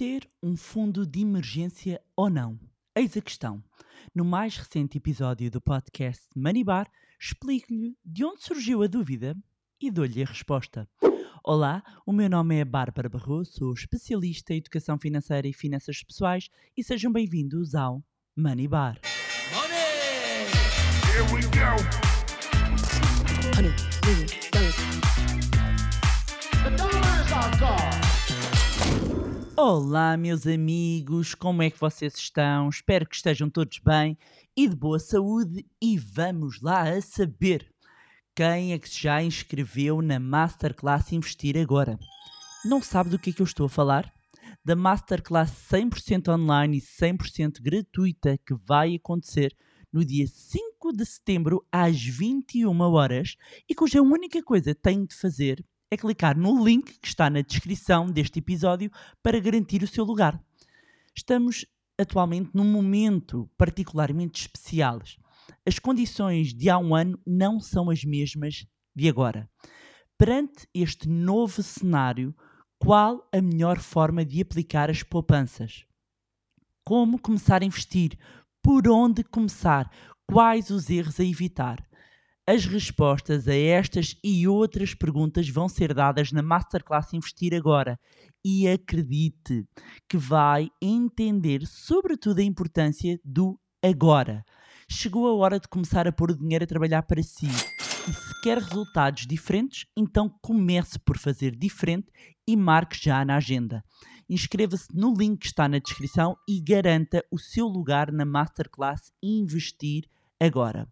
Ter um fundo de emergência ou não? Eis a questão. No mais recente episódio do podcast Money Bar, explico-lhe de onde surgiu a dúvida e dou-lhe a resposta. Olá, o meu nome é Bárbara Barroso, sou especialista em educação financeira e finanças pessoais e sejam bem-vindos ao Money Bar. Money! Here we go. Honey, Olá, meus amigos, como é que vocês estão? Espero que estejam todos bem e de boa saúde. E vamos lá a saber quem é que já inscreveu na Masterclass Investir Agora. Não sabe do que é que eu estou a falar? Da Masterclass 100% online e 100% gratuita que vai acontecer no dia 5 de setembro às 21 horas e cuja única coisa que de fazer é clicar no link que está na descrição deste episódio para garantir o seu lugar. Estamos atualmente num momento particularmente especial. As condições de há um ano não são as mesmas de agora. Perante este novo cenário, qual a melhor forma de aplicar as poupanças? Como começar a investir? Por onde começar? Quais os erros a evitar? As respostas a estas e outras perguntas vão ser dadas na Masterclass Investir Agora e acredite que vai entender sobretudo a importância do agora. Chegou a hora de começar a pôr o dinheiro a trabalhar para si. E se quer resultados diferentes, então comece por fazer diferente e marque já na agenda. Inscreva-se no link que está na descrição e garanta o seu lugar na Masterclass Investir Agora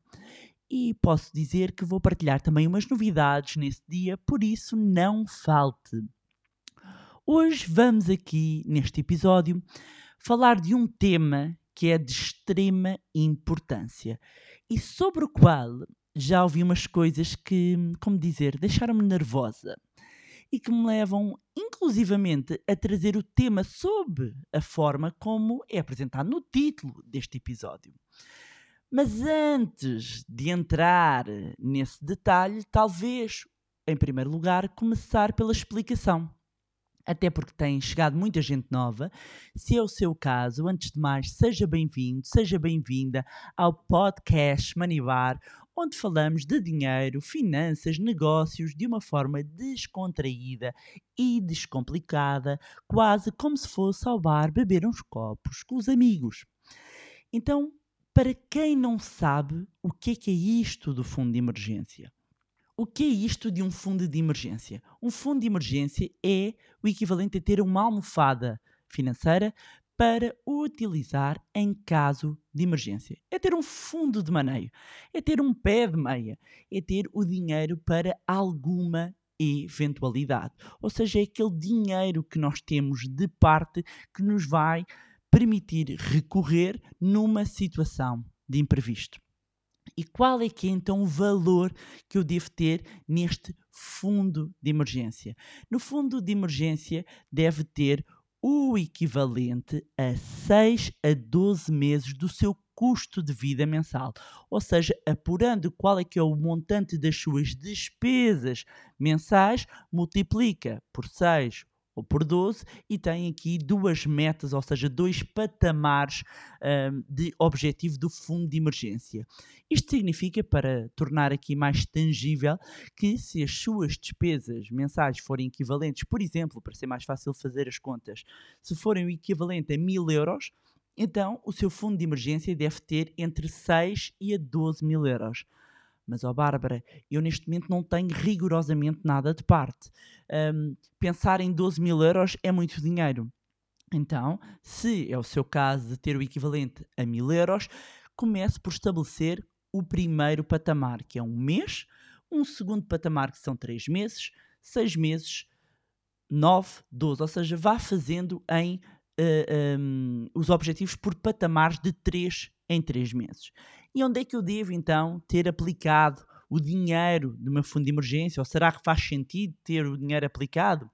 e posso dizer que vou partilhar também umas novidades nesse dia, por isso não falte. Hoje vamos aqui, neste episódio, falar de um tema que é de extrema importância e sobre o qual já ouvi umas coisas que, como dizer, deixaram-me nervosa e que me levam inclusivamente a trazer o tema sob a forma como é apresentado no título deste episódio. Mas antes de entrar nesse detalhe, talvez, em primeiro lugar, começar pela explicação. Até porque tem chegado muita gente nova. Se é o seu caso, antes de mais, seja bem-vindo, seja bem-vinda ao podcast Manibar, onde falamos de dinheiro, finanças, negócios de uma forma descontraída e descomplicada, quase como se fosse ao bar beber uns copos com os amigos. Então, para quem não sabe o que é, que é isto do fundo de emergência. O que é isto de um fundo de emergência? Um fundo de emergência é o equivalente a ter uma almofada financeira para utilizar em caso de emergência. É ter um fundo de maneio, é ter um pé de meia, é ter o dinheiro para alguma eventualidade. Ou seja, é aquele dinheiro que nós temos de parte que nos vai permitir recorrer numa situação de imprevisto. E qual é que é então o valor que eu devo ter neste fundo de emergência? No fundo de emergência deve ter o equivalente a 6 a 12 meses do seu custo de vida mensal, ou seja, apurando qual é que é o montante das suas despesas mensais, multiplica por 6 ou por 12 e tem aqui duas metas, ou seja, dois patamares um, de objetivo do fundo de emergência. Isto significa, para tornar aqui mais tangível, que se as suas despesas mensais forem equivalentes, por exemplo, para ser mais fácil fazer as contas, se forem o equivalente a 1000 euros, então o seu fundo de emergência deve ter entre 6 e a 12 mil euros. Mas, ó Bárbara, eu neste momento não tenho rigorosamente nada de parte. Um, pensar em 12 mil euros é muito dinheiro. Então, se é o seu caso de ter o equivalente a mil euros, comece por estabelecer o primeiro patamar, que é um mês, um segundo patamar, que são três meses, seis meses, nove, doze. Ou seja, vá fazendo em uh, eh, um, os objetivos por patamares de três em três meses. E onde é que eu devo então ter aplicado o dinheiro do meu fundo de emergência? Ou será que faz sentido ter o dinheiro aplicado?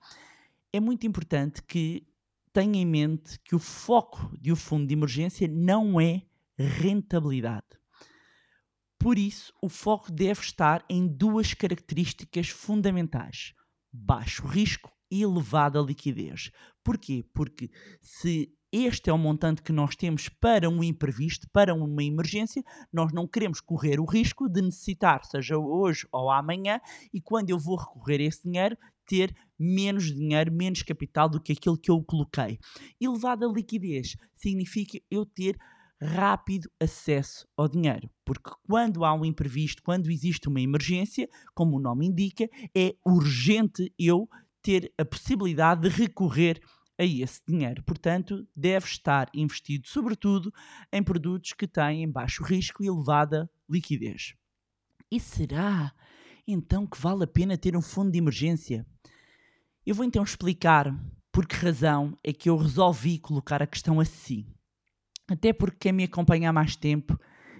É muito importante que tenha em mente que o foco de um fundo de emergência não é rentabilidade. Por isso, o foco deve estar em duas características fundamentais: baixo risco e elevada liquidez. Porquê? Porque se este é o montante que nós temos para um imprevisto, para uma emergência, nós não queremos correr o risco de necessitar, seja hoje ou amanhã, e quando eu vou recorrer a esse dinheiro, ter menos dinheiro, menos capital do que aquilo que eu coloquei. Elevada liquidez significa eu ter rápido acesso ao dinheiro, porque quando há um imprevisto, quando existe uma emergência, como o nome indica, é urgente eu ter a possibilidade de recorrer a esse dinheiro. Portanto, deve estar investido, sobretudo, em produtos que têm baixo risco e elevada liquidez. E será então que vale a pena ter um fundo de emergência? Eu vou então explicar por que razão é que eu resolvi colocar a questão assim. Até porque quem me acompanha há mais tempo,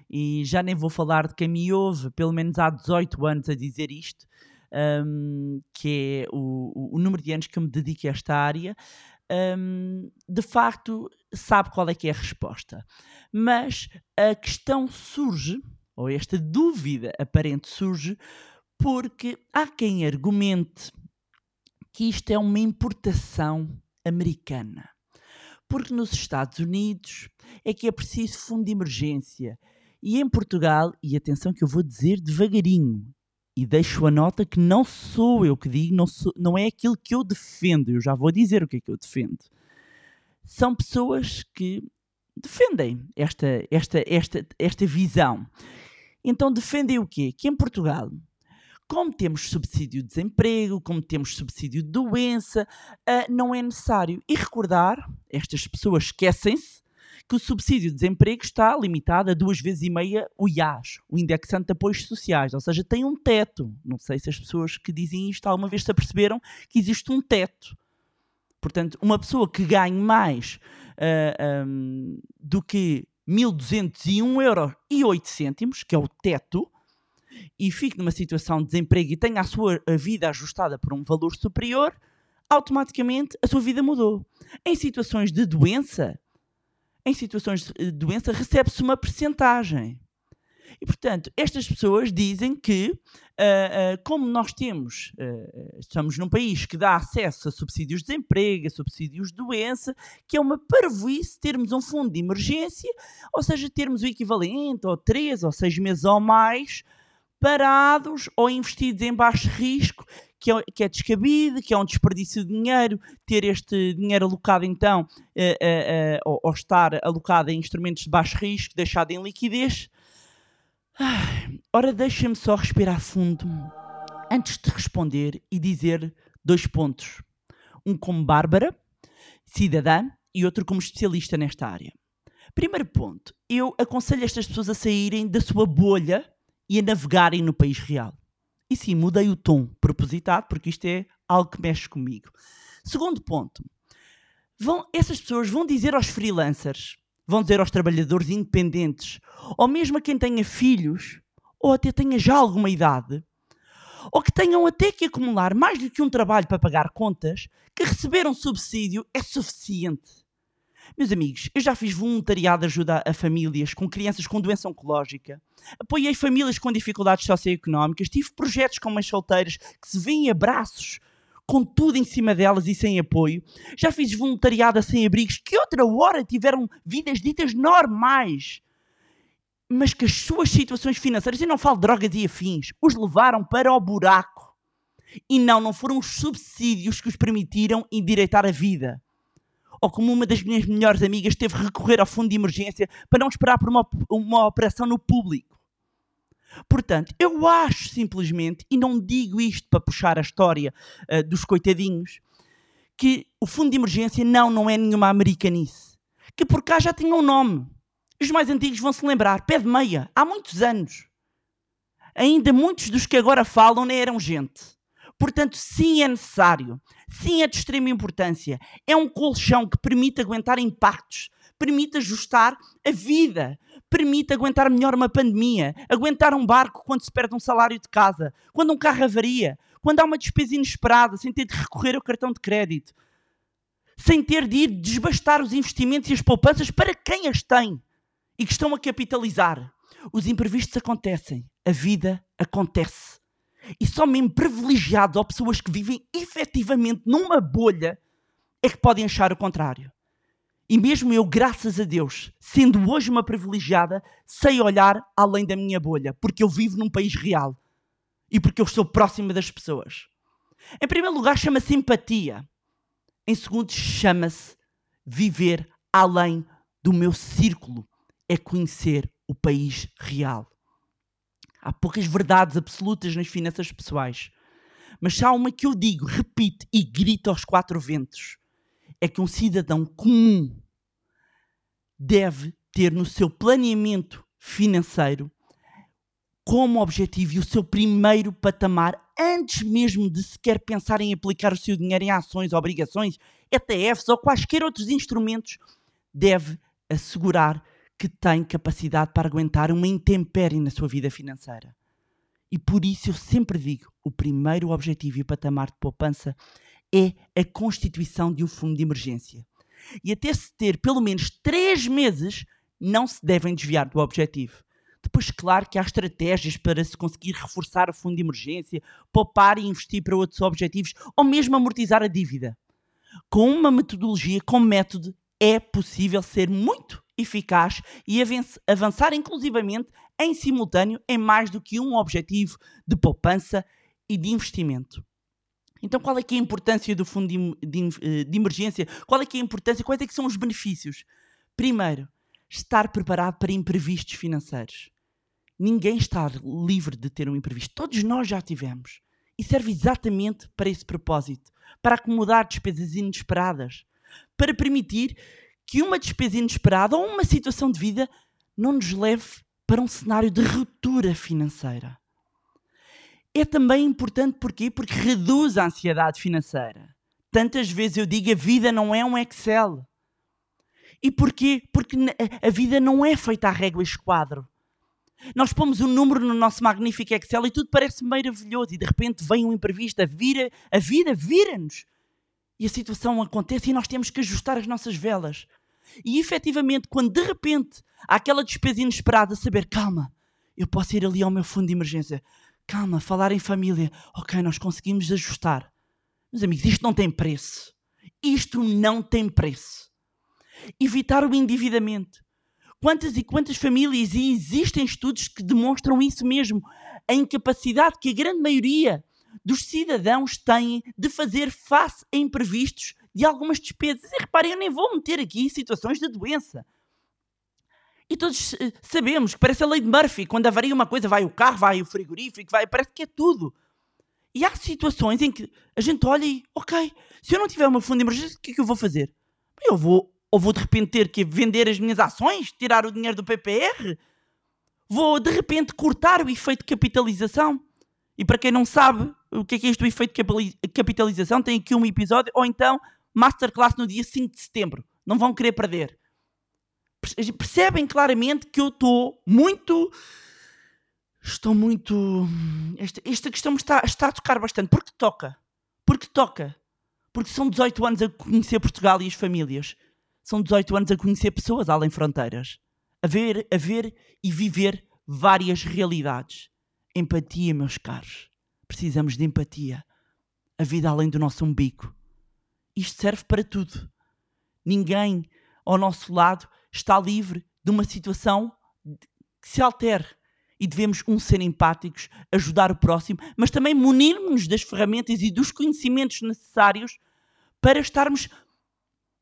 e já nem vou falar de quem me ouve, pelo menos há 18 anos a dizer isto, um, que é o, o, número de anos que eu me dedico a esta área, um, de facto sabe qual é que é a resposta. Mas a questão surge, ou esta dúvida aparente surge, porque há quem argumente que isto é uma importação americana. Porque nos Estados Unidos é que é preciso fundo de emergência. E em Portugal, e atenção que eu vou dizer devagarinho, e deixo a nota que não sou eu que digo, não, sou, não é aquilo que eu defendo, eu já vou dizer o que é que eu defendo. São pessoas que defendem esta, esta, esta, esta visão. Então defendem o quê? Que em Portugal, como temos subsídio de desemprego, como temos subsídio de doença, uh, não é necessário. E recordar, estas pessoas esquecem-se que o subsídio de desemprego está limitado a duas vezes e meia o IAS, o Indexante de Apoios Sociais, ou seja, tem um teto. Não sei se as pessoas que dizem isto alguma vez se aperceberam que existe um teto. Portanto, uma pessoa que ganhe mais uh, ah, um, do que 1.201 euros e 8 cêntimos, que é o teto, e fique numa situação de desemprego e tenha a sua vida ajustada por um valor superior, automaticamente a sua vida mudou. Em situações de doença, em situações de doença, recebe-se uma percentagem. E, portanto, estas pessoas dizem que, uh, uh, como nós temos, uh, estamos num país que dá acesso a subsídios de desemprego, a subsídios de doença, que é uma parvoíce termos um fundo de emergência, ou seja, termos o equivalente, ou três ou seis meses ou mais, parados ou investidos em baixo risco, que é, que é descabido, que é um desperdício de dinheiro, ter este dinheiro alocado então, uh, uh, uh, ou, ou, estar alocado em instrumentos de baixo risco, deixado em liquidez. ora, deixem-me só respirar fundo antes de responder e dizer dois pontos. Um como Bárbara, cidadã, e outro como especialista nesta área. Primeiro ponto, eu aconselho estas pessoas a saírem da sua bolha e a navegarem no país real. E sim, mudei o tom propositado, porque isto é algo que mexe comigo. Segundo ponto, vão, essas pessoas vão dizer aos freelancers, vão dizer aos trabalhadores independentes, ou mesmo a quem tenha filhos, ou até tenha já alguma idade, ou que tenham até que acumular mais do que um trabalho para pagar contas, que receber um subsídio é suficiente. Meus amigos, eu já fiz voluntariado de ajuda a famílias com crianças com doença oncológica, apoiei famílias com dificuldades socioeconómicas, tive projetos com mães solteiras que se vêem abraços com tudo em cima delas e sem apoio. Já fiz voluntariado a sem-abrigos que outra hora tiveram vidas ditas normais, mas que as suas situações financeiras, e não falo drogas e afins, os levaram para o buraco. E não, não foram os subsídios que os permitiram endireitar a vida ou como uma das minhas melhores amigas teve que recorrer ao fundo de emergência para não esperar por uma, uma operação no público. Portanto, eu acho simplesmente, e não digo isto para puxar a história uh, dos coitadinhos, que o fundo de emergência não, não é nenhuma americanice. Que por cá já tinha um nome. Os mais antigos vão se lembrar, pé de meia, há muitos anos. Ainda muitos dos que agora falam nem eram gente. Portanto, sim, é necessário. Sim, é de extrema importância. É um colchão que permite aguentar impactos, permite ajustar a vida, permite aguentar melhor uma pandemia, aguentar um barco quando se perde um salário de casa, quando um carro avaria, quando há uma despesa inesperada, sem ter de recorrer ao cartão de crédito, sem ter de ir desbastar os investimentos e as poupanças para quem as tem e que estão a capitalizar. Os imprevistos acontecem, a vida acontece. E só mesmo privilegiados ou pessoas que vivem efetivamente numa bolha é que podem achar o contrário. E mesmo eu, graças a Deus, sendo hoje uma privilegiada, sei olhar além da minha bolha, porque eu vivo num país real e porque eu estou próxima das pessoas. Em primeiro lugar, chama-se empatia. Em segundo, chama-se viver além do meu círculo, é conhecer o país real. Há poucas verdades absolutas nas finanças pessoais, mas há uma que eu digo, repito e grito aos quatro ventos: é que um cidadão comum deve ter no seu planeamento financeiro como objetivo e o seu primeiro patamar, antes mesmo de sequer pensar em aplicar o seu dinheiro em ações, obrigações, ETFs ou quaisquer outros instrumentos, deve assegurar que tem capacidade para aguentar uma intempérie na sua vida financeira. E por isso eu sempre digo: o primeiro objetivo e o patamar de poupança é a constituição de um fundo de emergência. E até se ter pelo menos três meses, não se devem desviar do objetivo. Depois, claro que há estratégias para se conseguir reforçar o fundo de emergência, poupar e investir para outros objetivos ou mesmo amortizar a dívida. Com uma metodologia, com método, é possível ser muito eficaz e avançar inclusivamente em simultâneo em mais do que um objetivo de poupança e de investimento. Então, qual é que é a importância do fundo eh, de, emergência? Qual é que é a importância? Quais é que são os benefícios? Primeiro, estar preparado para imprevistos financeiros. Ninguém está livre de ter um imprevisto. Todos nós já tivemos. E serve exatamente para esse propósito, para acomodar despesas inesperadas, para permitir que uma despesa inesperada ou uma situação de vida não nos leve para um cenário de ruptura financeira. É também importante porquê? Porque reduz a ansiedade financeira. Tantas vezes eu digo a vida não é um Excel. E porquê? Porque a vida não é feita à régua e esquadro. Nós pomos um número no nosso magnífico Excel e tudo parece maravilhoso e de repente vem um imprevisto, a, vira, a vida vira-nos. E a situação acontece e nós temos que ajustar as nossas velas. E efetivamente, quando de repente há aquela despesa inesperada, saber, calma, eu posso ir ali ao meu fundo de emergência, calma, falar em família, ok, nós conseguimos ajustar. Meus amigos, isto não tem preço. Isto não tem preço. Evitar o endividamento. Quantas e quantas famílias, e existem estudos que demonstram isso mesmo, a incapacidade que a grande maioria dos cidadãos têm de fazer face a imprevistos de algumas despesas. E reparem, eu nem vou meter aqui situações de doença. E todos eh, sabemos que parece a lei de Murphy. Quando avaria uma coisa, vai o carro, vai o frigorífico, vai, parece que é tudo. E há situações em que a gente olha e, ok, se eu não tiver uma fundo de emergência, o que é que eu vou fazer? Eu vou, ou vou de repente ter que vender as minhas ações, tirar o dinheiro do PPR? Vou de repente cortar o efeito de capitalização? E para quem não sabe o que é, que é este efeito de capitalização, tem aqui um episódio, ou então masterclass no dia 5 de setembro. Não vão querer perder. Percebem claramente que eu estou muito. Estou muito. Esta, esta questão está, está a tocar bastante. Porque toca. Porque toca. Porque são 18 anos a conhecer Portugal e as famílias. São 18 anos a conhecer pessoas além fronteiras. A ver, a ver e viver várias realidades. Empatia, meus caros. Precisamos de empatia. A vida além do nosso umbigo. Isto serve para tudo. Ninguém ao nosso lado está livre de uma situação que se altere. E devemos, um, ser empáticos, ajudar o próximo, mas também munirmos-nos das ferramentas e dos conhecimentos necessários para estarmos,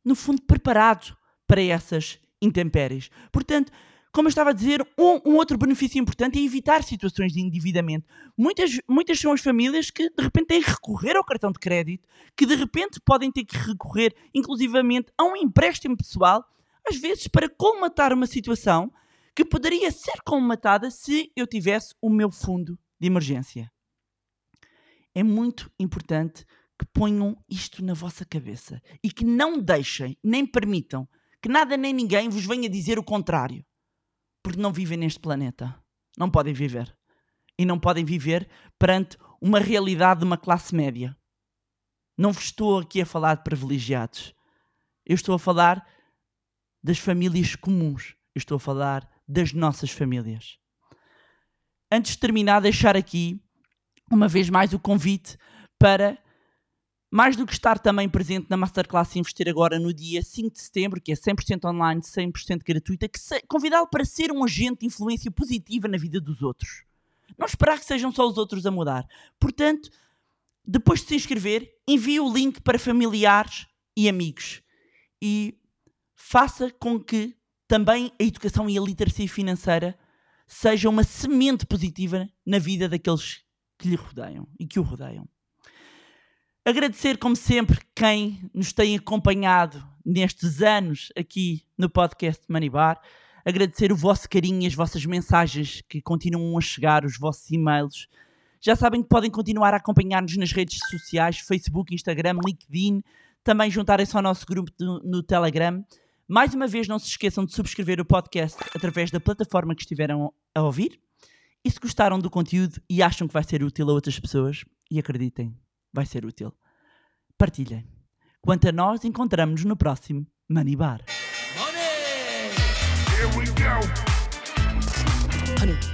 no fundo, preparados para essas intempéries. Portanto, como eu estava a dizer, um, um, outro benefício importante é evitar situações de endividamento. Muitas, muitas são as famílias que de repente têm que recorrer ao cartão de crédito, que de repente podem ter que recorrer, inclusivamente, a um empréstimo pessoal, às vezes para colmatar uma situação que poderia ser colmatada se eu tivesse o meu fundo de emergência. É muito importante que ponham isto na vossa cabeça e que não deixem, nem permitam, que nada nem ninguém vos venha dizer o contrário porque não vivem neste planeta. Não podem viver. E não podem viver perante uma realidade de uma classe média. Não vos estou aqui a falar de privilegiados. Eu estou a falar das famílias comuns. Eu estou a falar das nossas famílias. Antes de terminar, deixar aqui uma vez mais o convite para Mais do que estar também presente na Masterclass Investir agora no dia 5 de setembro, que é 100% online, 100% gratuita, que convidá-lo para ser um agente de influência positiva na vida dos outros. Não esperar que sejam só os outros a mudar. Portanto, depois de se inscrever, envie o link para familiares e amigos. E faça com que também a educação e a literacia financeira seja uma semente positiva na vida daqueles que lhe rodeiam e que o rodeiam. Agradecer, como sempre, quem nos tem acompanhado nestes anos aqui no podcast Money Bar. Agradecer o vosso carinho as vossas mensagens que continuam a chegar, os vossos e-mails. Já sabem que podem continuar a acompanhar-nos nas redes sociais, Facebook, Instagram, LinkedIn. Também juntarem-se ao nosso grupo do- no Telegram. Mais uma vez, não se esqueçam de subscrever o podcast através da plataforma que estiveram a ouvir. E se gostaram do conteúdo e acham que vai ser útil a outras pessoas, e acreditem, vai ser útil, partilhem. Quanto a nós, encontramos-nos no próximo Money Bar. Honey,